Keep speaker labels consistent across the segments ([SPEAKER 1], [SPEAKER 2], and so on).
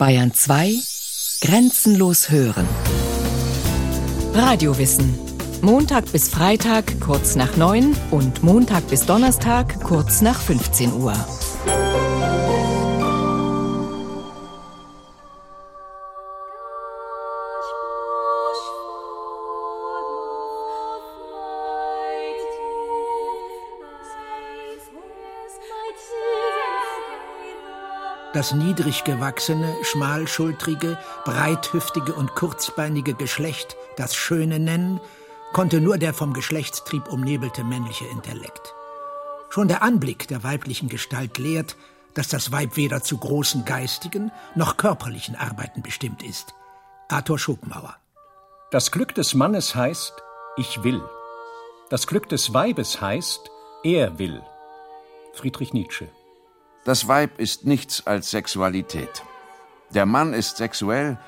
[SPEAKER 1] Bayern 2 Grenzenlos hören. Radiowissen. Montag bis Freitag kurz nach 9 und Montag bis Donnerstag kurz nach 15 Uhr.
[SPEAKER 2] Das niedrig gewachsene, schmalschultrige, breithüftige und kurzbeinige Geschlecht das Schöne nennen, konnte nur der vom Geschlechtstrieb umnebelte männliche Intellekt. Schon der Anblick der weiblichen Gestalt lehrt, dass das Weib weder zu großen geistigen noch körperlichen Arbeiten bestimmt ist. Arthur Schopenhauer.
[SPEAKER 3] Das Glück des Mannes heißt, ich will. Das Glück des Weibes heißt, er will. Friedrich Nietzsche.
[SPEAKER 4] Das Weib ist nichts als Sexualität. Der Mann ist sexuell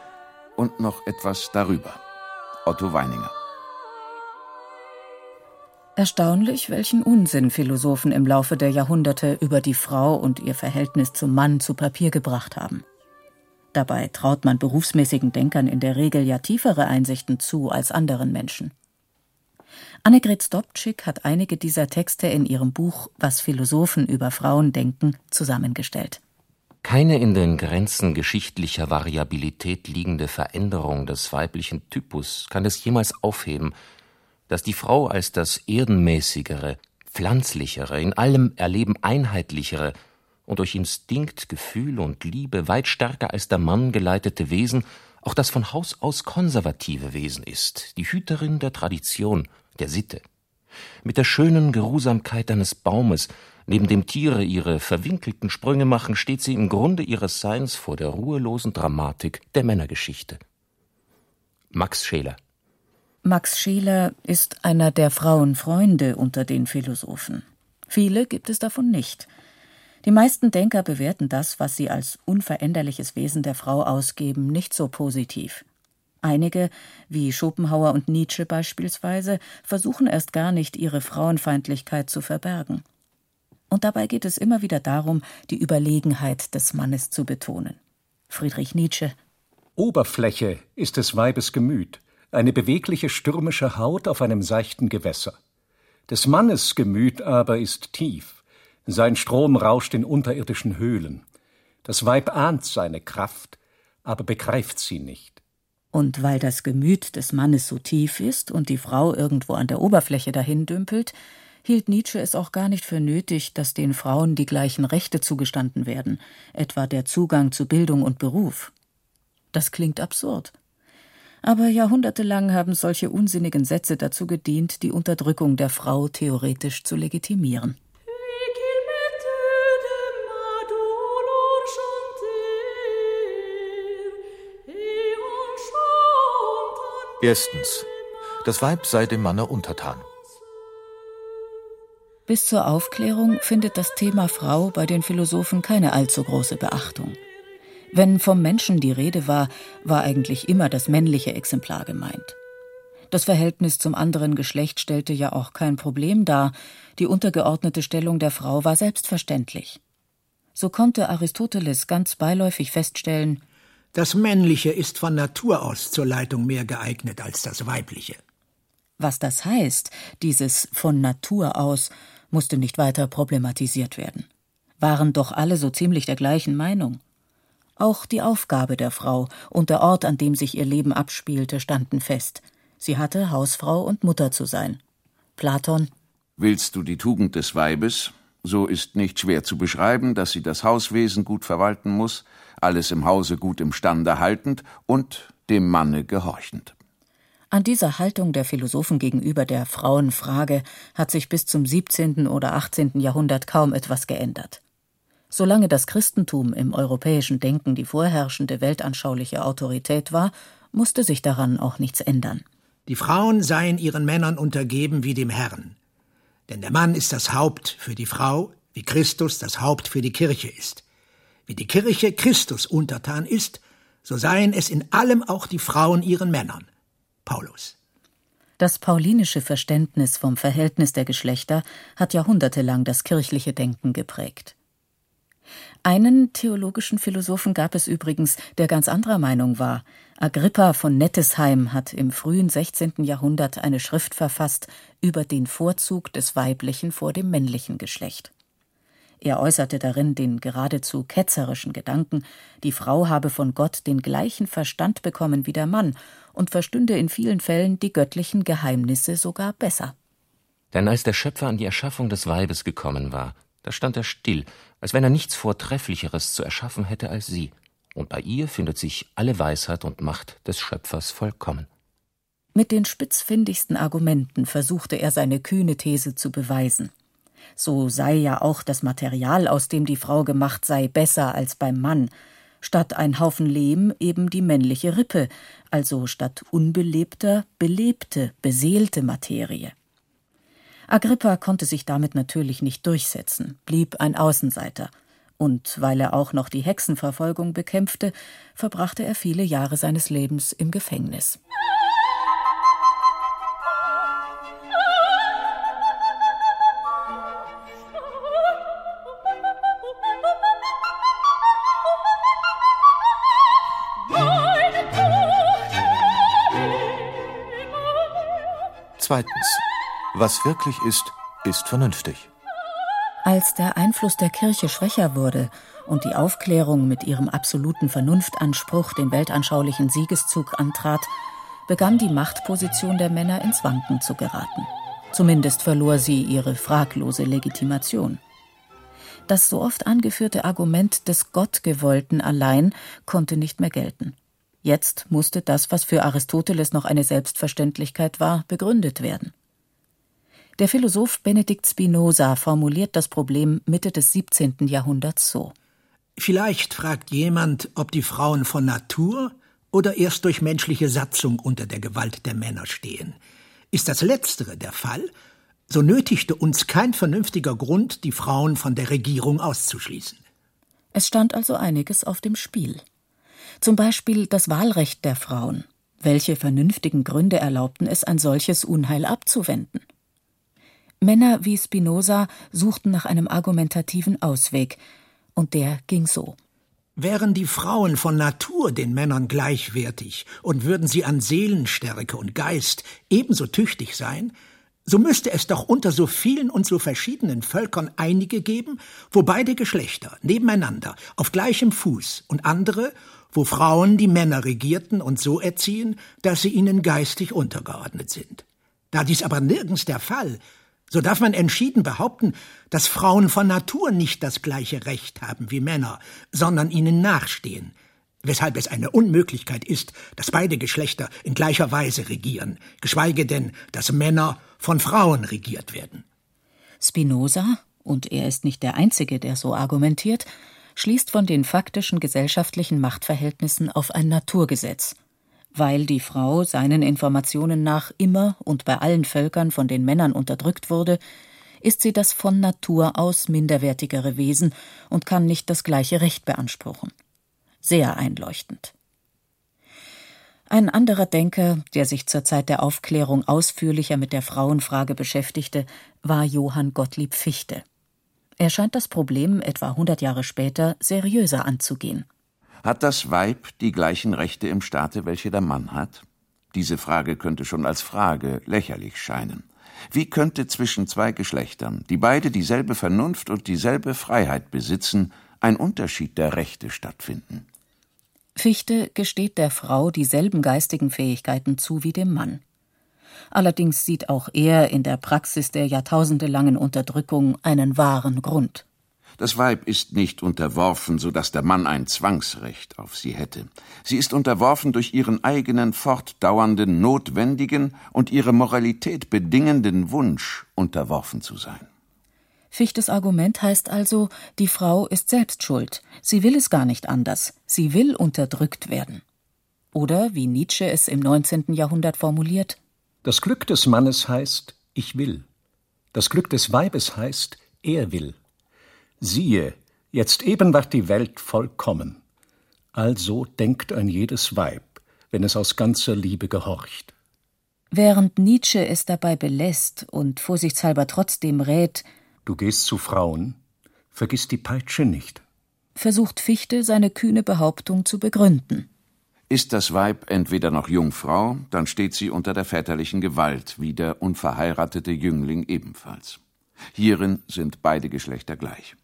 [SPEAKER 4] und noch etwas darüber. Otto Weininger.
[SPEAKER 5] Erstaunlich, welchen Unsinn Philosophen im Laufe der Jahrhunderte über die Frau und ihr Verhältnis zum Mann zu Papier gebracht haben. Dabei traut man berufsmäßigen Denkern in der Regel ja tiefere Einsichten zu als anderen Menschen. Annegret Stopczyk hat einige dieser Texte in ihrem Buch Was Philosophen über Frauen denken zusammengestellt.
[SPEAKER 6] Keine in den Grenzen geschichtlicher Variabilität liegende Veränderung des weiblichen Typus kann es jemals aufheben, dass die Frau als das erdenmäßigere, pflanzlichere, in allem Erleben einheitlichere und durch Instinkt, Gefühl und Liebe weit stärker als der Mann geleitete Wesen auch das von Haus aus konservative Wesen ist, die Hüterin der Tradition, der Sitte. Mit der schönen Geruhsamkeit eines Baumes, neben dem Tiere ihre verwinkelten Sprünge machen, steht sie im Grunde ihres Seins vor der ruhelosen Dramatik der Männergeschichte. Max Scheler
[SPEAKER 5] Max Scheler ist einer der Frauenfreunde unter den Philosophen. Viele gibt es davon nicht. Die meisten Denker bewerten das, was sie als unveränderliches Wesen der Frau ausgeben, nicht so positiv. Einige, wie Schopenhauer und Nietzsche beispielsweise, versuchen erst gar nicht, ihre Frauenfeindlichkeit zu verbergen. Und dabei geht es immer wieder darum, die Überlegenheit des Mannes zu betonen. Friedrich Nietzsche
[SPEAKER 3] Oberfläche ist des Weibes Gemüt, eine bewegliche stürmische Haut auf einem seichten Gewässer. Des Mannes Gemüt aber ist tief, sein Strom rauscht in unterirdischen Höhlen. Das Weib ahnt seine Kraft, aber begreift sie nicht.
[SPEAKER 5] Und weil das Gemüt des Mannes so tief ist und die Frau irgendwo an der Oberfläche dahin dümpelt, hielt Nietzsche es auch gar nicht für nötig, dass den Frauen die gleichen Rechte zugestanden werden, etwa der Zugang zu Bildung und Beruf. Das klingt absurd. Aber jahrhundertelang haben solche unsinnigen Sätze dazu gedient, die Unterdrückung der Frau theoretisch zu legitimieren.
[SPEAKER 7] Erstens. Das Weib sei dem Manne untertan.
[SPEAKER 5] Bis zur Aufklärung findet das Thema Frau bei den Philosophen keine allzu große Beachtung. Wenn vom Menschen die Rede war, war eigentlich immer das männliche Exemplar gemeint. Das Verhältnis zum anderen Geschlecht stellte ja auch kein Problem dar, die untergeordnete Stellung der Frau war selbstverständlich. So konnte Aristoteles ganz beiläufig feststellen,
[SPEAKER 2] das Männliche ist von Natur aus zur Leitung mehr geeignet als das Weibliche.
[SPEAKER 5] Was das heißt, dieses von Natur aus, musste nicht weiter problematisiert werden. Waren doch alle so ziemlich der gleichen Meinung. Auch die Aufgabe der Frau und der Ort, an dem sich ihr Leben abspielte, standen fest. Sie hatte Hausfrau und Mutter zu sein. Platon
[SPEAKER 4] Willst du die Tugend des Weibes, so ist nicht schwer zu beschreiben, dass sie das Hauswesen gut verwalten muss, alles im Hause gut im Stande haltend und dem Manne gehorchend.
[SPEAKER 5] An dieser Haltung der Philosophen gegenüber der Frauenfrage hat sich bis zum 17. oder 18. Jahrhundert kaum etwas geändert. Solange das Christentum im europäischen Denken die vorherrschende weltanschauliche Autorität war, musste sich daran auch nichts ändern.
[SPEAKER 2] Die Frauen seien ihren Männern untergeben wie dem Herrn. Denn der Mann ist das Haupt für die Frau, wie Christus das Haupt für die Kirche ist. Wie die Kirche Christus untertan ist, so seien es in allem auch die Frauen ihren Männern. Paulus.
[SPEAKER 5] Das paulinische Verständnis vom Verhältnis der Geschlechter hat jahrhundertelang das kirchliche Denken geprägt. Einen theologischen Philosophen gab es übrigens, der ganz anderer Meinung war. Agrippa von Nettesheim hat im frühen 16. Jahrhundert eine Schrift verfasst über den Vorzug des weiblichen vor dem männlichen Geschlecht. Er äußerte darin den geradezu ketzerischen Gedanken, die Frau habe von Gott den gleichen Verstand bekommen wie der Mann und verstünde in vielen Fällen die göttlichen Geheimnisse sogar besser.
[SPEAKER 6] Denn als der Schöpfer an die Erschaffung des Weibes gekommen war, da stand er still, als wenn er nichts Vortrefflicheres zu erschaffen hätte als sie, und bei ihr findet sich alle Weisheit und Macht des Schöpfers vollkommen.
[SPEAKER 5] Mit den spitzfindigsten Argumenten versuchte er seine kühne These zu beweisen so sei ja auch das Material, aus dem die Frau gemacht sei, besser als beim Mann, statt ein Haufen Lehm eben die männliche Rippe, also statt unbelebter belebte, beseelte Materie. Agrippa konnte sich damit natürlich nicht durchsetzen, blieb ein Außenseiter, und weil er auch noch die Hexenverfolgung bekämpfte, verbrachte er viele Jahre seines Lebens im Gefängnis.
[SPEAKER 7] Zweitens. Was wirklich ist, ist vernünftig.
[SPEAKER 5] Als der Einfluss der Kirche schwächer wurde und die Aufklärung mit ihrem absoluten Vernunftanspruch den weltanschaulichen Siegeszug antrat, begann die Machtposition der Männer ins Wanken zu geraten. Zumindest verlor sie ihre fraglose Legitimation. Das so oft angeführte Argument des Gottgewollten allein konnte nicht mehr gelten. Jetzt musste das, was für Aristoteles noch eine Selbstverständlichkeit war, begründet werden. Der Philosoph Benedikt Spinoza formuliert das Problem Mitte des 17. Jahrhunderts so.
[SPEAKER 2] Vielleicht fragt jemand, ob die Frauen von Natur oder erst durch menschliche Satzung unter der Gewalt der Männer stehen. Ist das Letztere der Fall, so nötigte uns kein vernünftiger Grund, die Frauen von der Regierung auszuschließen.
[SPEAKER 5] Es stand also einiges auf dem Spiel. Zum Beispiel das Wahlrecht der Frauen. Welche vernünftigen Gründe erlaubten es, ein solches Unheil abzuwenden? Männer wie Spinoza suchten nach einem argumentativen Ausweg, und der ging so.
[SPEAKER 2] Wären die Frauen von Natur den Männern gleichwertig und würden sie an Seelenstärke und Geist ebenso tüchtig sein, so müsste es doch unter so vielen und so verschiedenen Völkern einige geben, wo beide Geschlechter nebeneinander auf gleichem Fuß und andere, wo Frauen die Männer regierten und so erziehen, dass sie ihnen geistig untergeordnet sind. Da dies aber nirgends der Fall, so darf man entschieden behaupten, dass Frauen von Natur nicht das gleiche Recht haben wie Männer, sondern ihnen nachstehen, weshalb es eine Unmöglichkeit ist, dass beide Geschlechter in gleicher Weise regieren, geschweige denn, dass Männer von Frauen regiert werden.
[SPEAKER 5] Spinoza, und er ist nicht der Einzige, der so argumentiert, schließt von den faktischen gesellschaftlichen Machtverhältnissen auf ein Naturgesetz. Weil die Frau seinen Informationen nach immer und bei allen Völkern von den Männern unterdrückt wurde, ist sie das von Natur aus minderwertigere Wesen und kann nicht das gleiche Recht beanspruchen. Sehr einleuchtend. Ein anderer Denker, der sich zur Zeit der Aufklärung ausführlicher mit der Frauenfrage beschäftigte, war Johann Gottlieb Fichte. Er scheint das Problem etwa 100 Jahre später seriöser anzugehen.
[SPEAKER 4] Hat das Weib die gleichen Rechte im Staate, welche der Mann hat? Diese Frage könnte schon als Frage lächerlich scheinen. Wie könnte zwischen zwei Geschlechtern, die beide dieselbe Vernunft und dieselbe Freiheit besitzen, ein Unterschied der Rechte stattfinden?
[SPEAKER 5] Fichte gesteht der Frau dieselben geistigen Fähigkeiten zu wie dem Mann. Allerdings sieht auch er in der Praxis der jahrtausendelangen Unterdrückung einen wahren Grund.
[SPEAKER 4] Das Weib ist nicht unterworfen, so dass der Mann ein Zwangsrecht auf sie hätte. Sie ist unterworfen durch ihren eigenen fortdauernden, notwendigen und ihre Moralität bedingenden Wunsch, unterworfen zu sein.
[SPEAKER 5] Fichtes Argument heißt also, die Frau ist selbst schuld. Sie will es gar nicht anders. Sie will unterdrückt werden. Oder, wie Nietzsche es im 19. Jahrhundert formuliert,
[SPEAKER 3] das Glück des Mannes heißt, ich will. Das Glück des Weibes heißt, er will. Siehe, jetzt eben ward die Welt vollkommen. Also denkt ein jedes Weib, wenn es aus ganzer Liebe gehorcht.
[SPEAKER 5] Während Nietzsche es dabei belässt und vorsichtshalber trotzdem rät,
[SPEAKER 3] Du gehst zu Frauen, vergiss die Peitsche nicht.
[SPEAKER 5] versucht Fichte seine kühne Behauptung zu begründen.
[SPEAKER 4] Ist das Weib entweder noch Jungfrau, dann steht sie unter der väterlichen Gewalt, wie der unverheiratete Jüngling ebenfalls. Hierin sind beide Geschlechter gleich.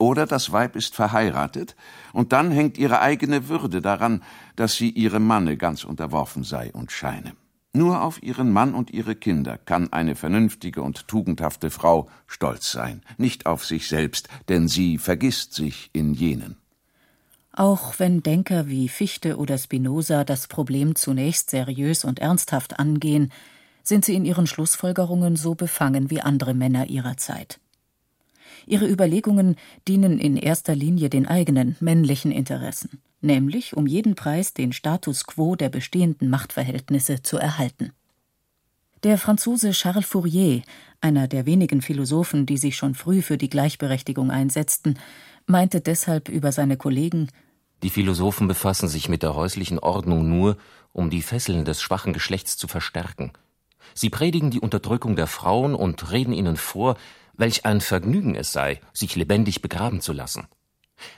[SPEAKER 4] Oder das Weib ist verheiratet, und dann hängt ihre eigene Würde daran, dass sie ihrem Manne ganz unterworfen sei und scheine. Nur auf ihren Mann und ihre Kinder kann eine vernünftige und tugendhafte Frau stolz sein, nicht auf sich selbst, denn sie vergisst sich in jenen.
[SPEAKER 5] Auch wenn Denker wie Fichte oder Spinoza das Problem zunächst seriös und ernsthaft angehen, sind sie in ihren Schlussfolgerungen so befangen wie andere Männer ihrer Zeit. Ihre Überlegungen dienen in erster Linie den eigenen männlichen Interessen, nämlich um jeden Preis den Status quo der bestehenden Machtverhältnisse zu erhalten. Der Franzose Charles Fourier, einer der wenigen Philosophen, die sich schon früh für die Gleichberechtigung einsetzten, meinte deshalb über seine Kollegen
[SPEAKER 6] Die Philosophen befassen sich mit der häuslichen Ordnung nur, um die Fesseln des schwachen Geschlechts zu verstärken. Sie predigen die Unterdrückung der Frauen und reden ihnen vor, welch ein Vergnügen es sei, sich lebendig begraben zu lassen.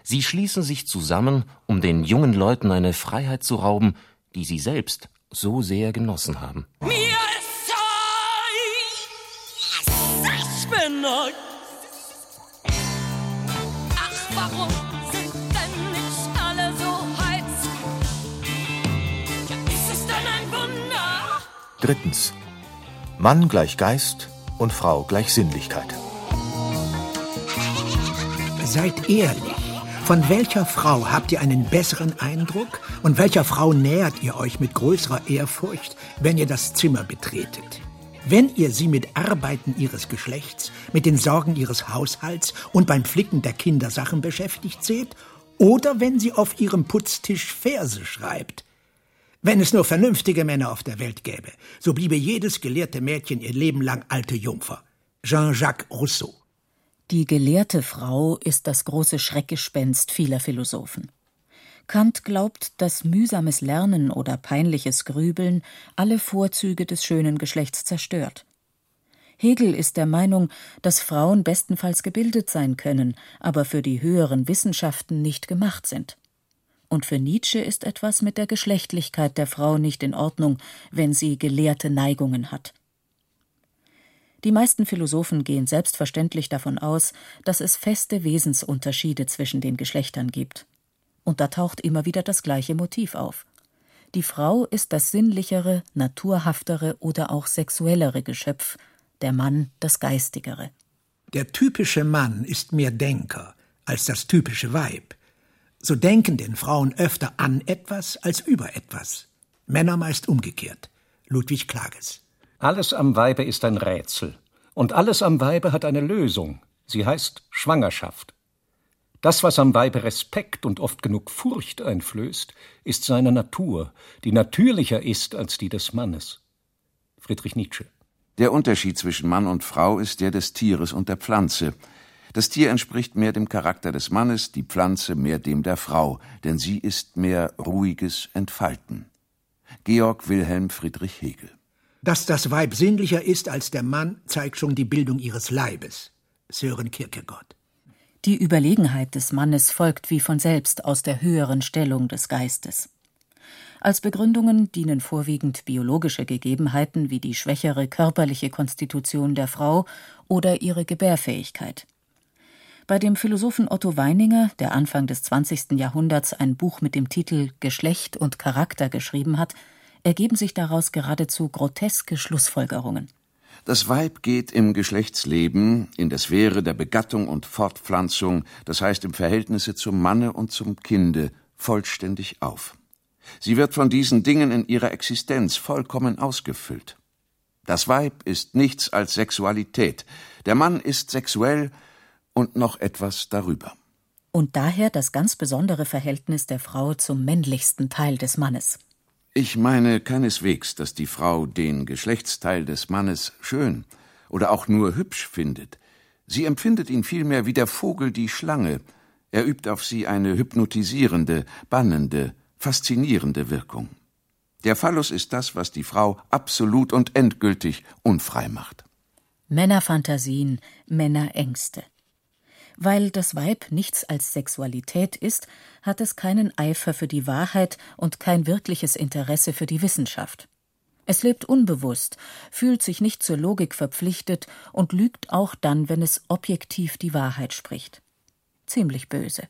[SPEAKER 6] Sie schließen sich zusammen, um den jungen Leuten eine Freiheit zu rauben, die sie selbst so sehr genossen haben.
[SPEAKER 8] Mir ist ich bin euch. Ach, warum sind denn nicht alle so heiß? Ja, ist es denn ein Wunder?
[SPEAKER 7] Drittens. Mann gleich Geist und Frau gleich Sinnlichkeit.
[SPEAKER 2] Seid ehrlich. Von welcher Frau habt ihr einen besseren Eindruck und welcher Frau nähert ihr euch mit größerer Ehrfurcht, wenn ihr das Zimmer betretet? Wenn ihr sie mit Arbeiten ihres Geschlechts, mit den Sorgen ihres Haushalts und beim Flicken der Kindersachen beschäftigt seht, oder wenn sie auf ihrem Putztisch Verse schreibt. Wenn es nur vernünftige Männer auf der Welt gäbe, so bliebe jedes gelehrte Mädchen ihr Leben lang alte Jungfer. Jean-Jacques Rousseau.
[SPEAKER 5] Die gelehrte Frau ist das große Schreckgespenst vieler Philosophen. Kant glaubt, dass mühsames Lernen oder peinliches Grübeln alle Vorzüge des schönen Geschlechts zerstört. Hegel ist der Meinung, dass Frauen bestenfalls gebildet sein können, aber für die höheren Wissenschaften nicht gemacht sind. Und für Nietzsche ist etwas mit der Geschlechtlichkeit der Frau nicht in Ordnung, wenn sie gelehrte Neigungen hat. Die meisten Philosophen gehen selbstverständlich davon aus, dass es feste Wesensunterschiede zwischen den Geschlechtern gibt. Und da taucht immer wieder das gleiche Motiv auf. Die Frau ist das sinnlichere, naturhaftere oder auch sexuellere Geschöpf, der Mann das geistigere.
[SPEAKER 2] Der typische Mann ist mehr Denker als das typische Weib. So denken den Frauen öfter an etwas als über etwas. Männer meist umgekehrt. Ludwig Klages.
[SPEAKER 3] Alles am Weibe ist ein Rätsel. Und alles am Weibe hat eine Lösung. Sie heißt Schwangerschaft. Das, was am Weibe Respekt und oft genug Furcht einflößt, ist seine Natur, die natürlicher ist als die des Mannes. Friedrich Nietzsche.
[SPEAKER 4] Der Unterschied zwischen Mann und Frau ist der des Tieres und der Pflanze. Das Tier entspricht mehr dem Charakter des Mannes, die Pflanze mehr dem der Frau, denn sie ist mehr ruhiges Entfalten. Georg Wilhelm Friedrich Hegel.
[SPEAKER 2] Dass das Weib sinnlicher ist als der Mann, zeigt schon die Bildung ihres Leibes. Sören Kierkegaard.
[SPEAKER 5] Die Überlegenheit des Mannes folgt wie von selbst aus der höheren Stellung des Geistes. Als Begründungen dienen vorwiegend biologische Gegebenheiten wie die schwächere körperliche Konstitution der Frau oder ihre Gebärfähigkeit. Bei dem Philosophen Otto Weininger, der Anfang des 20. Jahrhunderts ein Buch mit dem Titel Geschlecht und Charakter geschrieben hat, ergeben sich daraus geradezu groteske Schlussfolgerungen.
[SPEAKER 4] Das Weib geht im Geschlechtsleben, in der Sphäre der Begattung und Fortpflanzung, das heißt im Verhältnisse zum Manne und zum Kinde, vollständig auf. Sie wird von diesen Dingen in ihrer Existenz vollkommen ausgefüllt. Das Weib ist nichts als Sexualität, der Mann ist sexuell und noch etwas darüber.
[SPEAKER 5] Und daher das ganz besondere Verhältnis der Frau zum männlichsten Teil des Mannes.
[SPEAKER 4] Ich meine keineswegs, dass die Frau den Geschlechtsteil des Mannes schön oder auch nur hübsch findet. Sie empfindet ihn vielmehr wie der Vogel die Schlange. Er übt auf sie eine hypnotisierende, bannende, faszinierende Wirkung. Der Phallus ist das, was die Frau absolut und endgültig unfrei macht.
[SPEAKER 5] Männerfantasien, Männerängste. Weil das Weib nichts als Sexualität ist, hat es keinen Eifer für die Wahrheit und kein wirkliches Interesse für die Wissenschaft. Es lebt unbewusst, fühlt sich nicht zur Logik verpflichtet und lügt auch dann, wenn es objektiv die Wahrheit spricht. Ziemlich böse.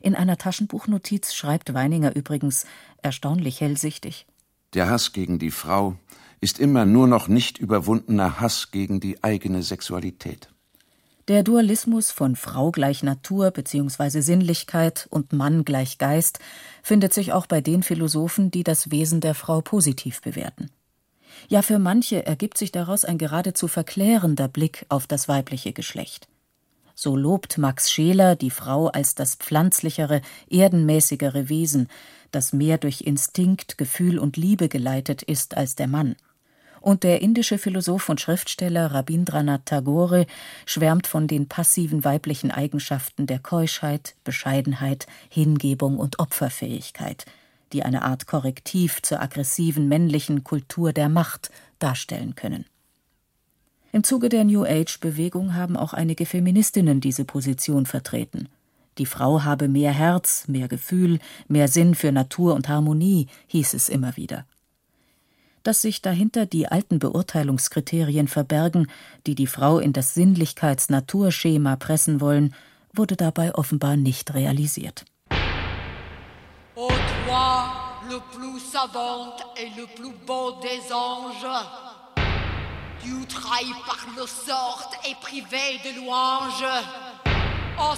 [SPEAKER 5] In einer Taschenbuchnotiz schreibt Weininger übrigens erstaunlich hellsichtig.
[SPEAKER 4] Der Hass gegen die Frau ist immer nur noch nicht überwundener Hass gegen die eigene Sexualität.
[SPEAKER 5] Der Dualismus von Frau gleich Natur bzw. Sinnlichkeit und Mann gleich Geist findet sich auch bei den Philosophen, die das Wesen der Frau positiv bewerten. Ja, für manche ergibt sich daraus ein geradezu verklärender Blick auf das weibliche Geschlecht. So lobt Max Scheler die Frau als das pflanzlichere, erdenmäßigere Wesen, das mehr durch Instinkt, Gefühl und Liebe geleitet ist als der Mann und der indische Philosoph und Schriftsteller Rabindranath Tagore schwärmt von den passiven weiblichen Eigenschaften der Keuschheit, Bescheidenheit, Hingebung und Opferfähigkeit, die eine Art Korrektiv zur aggressiven männlichen Kultur der Macht darstellen können. Im Zuge der New Age-Bewegung haben auch einige Feministinnen diese Position vertreten. Die Frau habe mehr Herz, mehr Gefühl, mehr Sinn für Natur und Harmonie, hieß es immer wieder dass sich dahinter die alten Beurteilungskriterien verbergen, die die Frau in das Sinnlichkeits-Naturschema pressen wollen, wurde dabei offenbar nicht realisiert.
[SPEAKER 8] Ô toi, le plus savant et le plus beau des anges, tu trahi par le sort et privé de louange.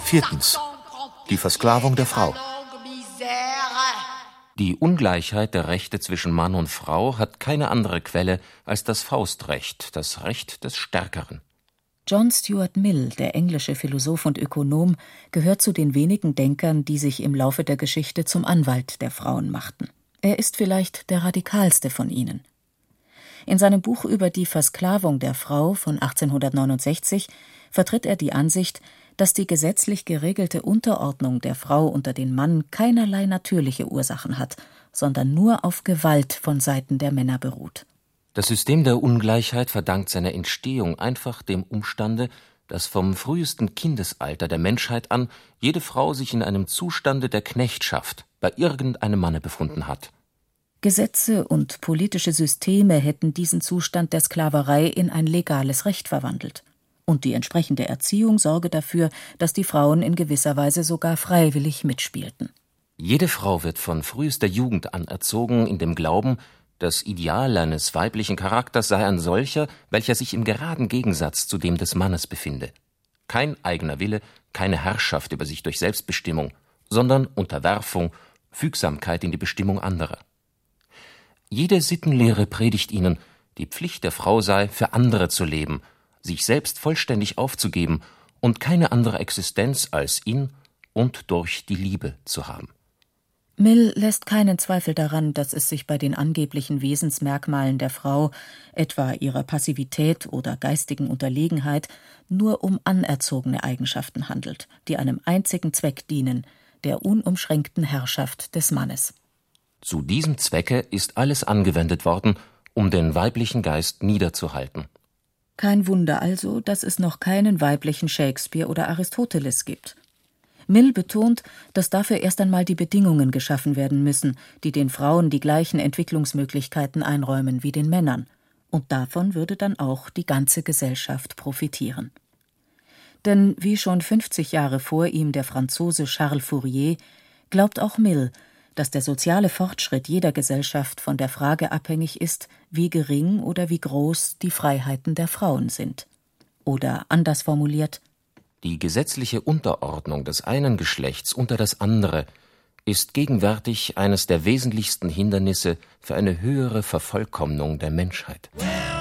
[SPEAKER 7] Viertens. Die Versklavung der Frau.
[SPEAKER 6] Die Ungleichheit der Rechte zwischen Mann und Frau hat keine andere Quelle als das Faustrecht, das Recht des Stärkeren.
[SPEAKER 5] John Stuart Mill, der englische Philosoph und Ökonom, gehört zu den wenigen Denkern, die sich im Laufe der Geschichte zum Anwalt der Frauen machten. Er ist vielleicht der radikalste von ihnen. In seinem Buch über die Versklavung der Frau von 1869 vertritt er die Ansicht, dass die gesetzlich geregelte Unterordnung der Frau unter den Mann keinerlei natürliche Ursachen hat, sondern nur auf Gewalt von Seiten der Männer beruht.
[SPEAKER 6] Das System der Ungleichheit verdankt seine Entstehung einfach dem Umstande, dass vom frühesten Kindesalter der Menschheit an jede Frau sich in einem Zustande der Knechtschaft bei irgendeinem Manne befunden hat.
[SPEAKER 5] Gesetze und politische Systeme hätten diesen Zustand der Sklaverei in ein legales Recht verwandelt und die entsprechende Erziehung sorge dafür, dass die Frauen in gewisser Weise sogar freiwillig mitspielten.
[SPEAKER 6] Jede Frau wird von frühester Jugend an erzogen in dem Glauben, das Ideal eines weiblichen Charakters sei ein solcher, welcher sich im geraden Gegensatz zu dem des Mannes befinde. Kein eigener Wille, keine Herrschaft über sich durch Selbstbestimmung, sondern Unterwerfung, Fügsamkeit in die Bestimmung anderer. Jede Sittenlehre predigt ihnen, die Pflicht der Frau sei, für andere zu leben sich selbst vollständig aufzugeben und keine andere Existenz als in und durch die Liebe zu haben.
[SPEAKER 5] Mill lässt keinen Zweifel daran, dass es sich bei den angeblichen Wesensmerkmalen der Frau, etwa ihrer Passivität oder geistigen Unterlegenheit, nur um anerzogene Eigenschaften handelt, die einem einzigen Zweck dienen, der unumschränkten Herrschaft des Mannes.
[SPEAKER 6] Zu diesem Zwecke ist alles angewendet worden, um den weiblichen Geist niederzuhalten.
[SPEAKER 5] Kein Wunder also, dass es noch keinen weiblichen Shakespeare oder Aristoteles gibt. Mill betont, dass dafür erst einmal die Bedingungen geschaffen werden müssen, die den Frauen die gleichen Entwicklungsmöglichkeiten einräumen wie den Männern, und davon würde dann auch die ganze Gesellschaft profitieren. Denn wie schon 50 Jahre vor ihm der Franzose Charles Fourier, glaubt auch Mill, dass der soziale Fortschritt jeder Gesellschaft von der Frage abhängig ist, wie gering oder wie groß die Freiheiten der Frauen sind. Oder anders formuliert
[SPEAKER 6] Die gesetzliche Unterordnung des einen Geschlechts unter das andere ist gegenwärtig eines der wesentlichsten Hindernisse für eine höhere Vervollkommnung der Menschheit. Well,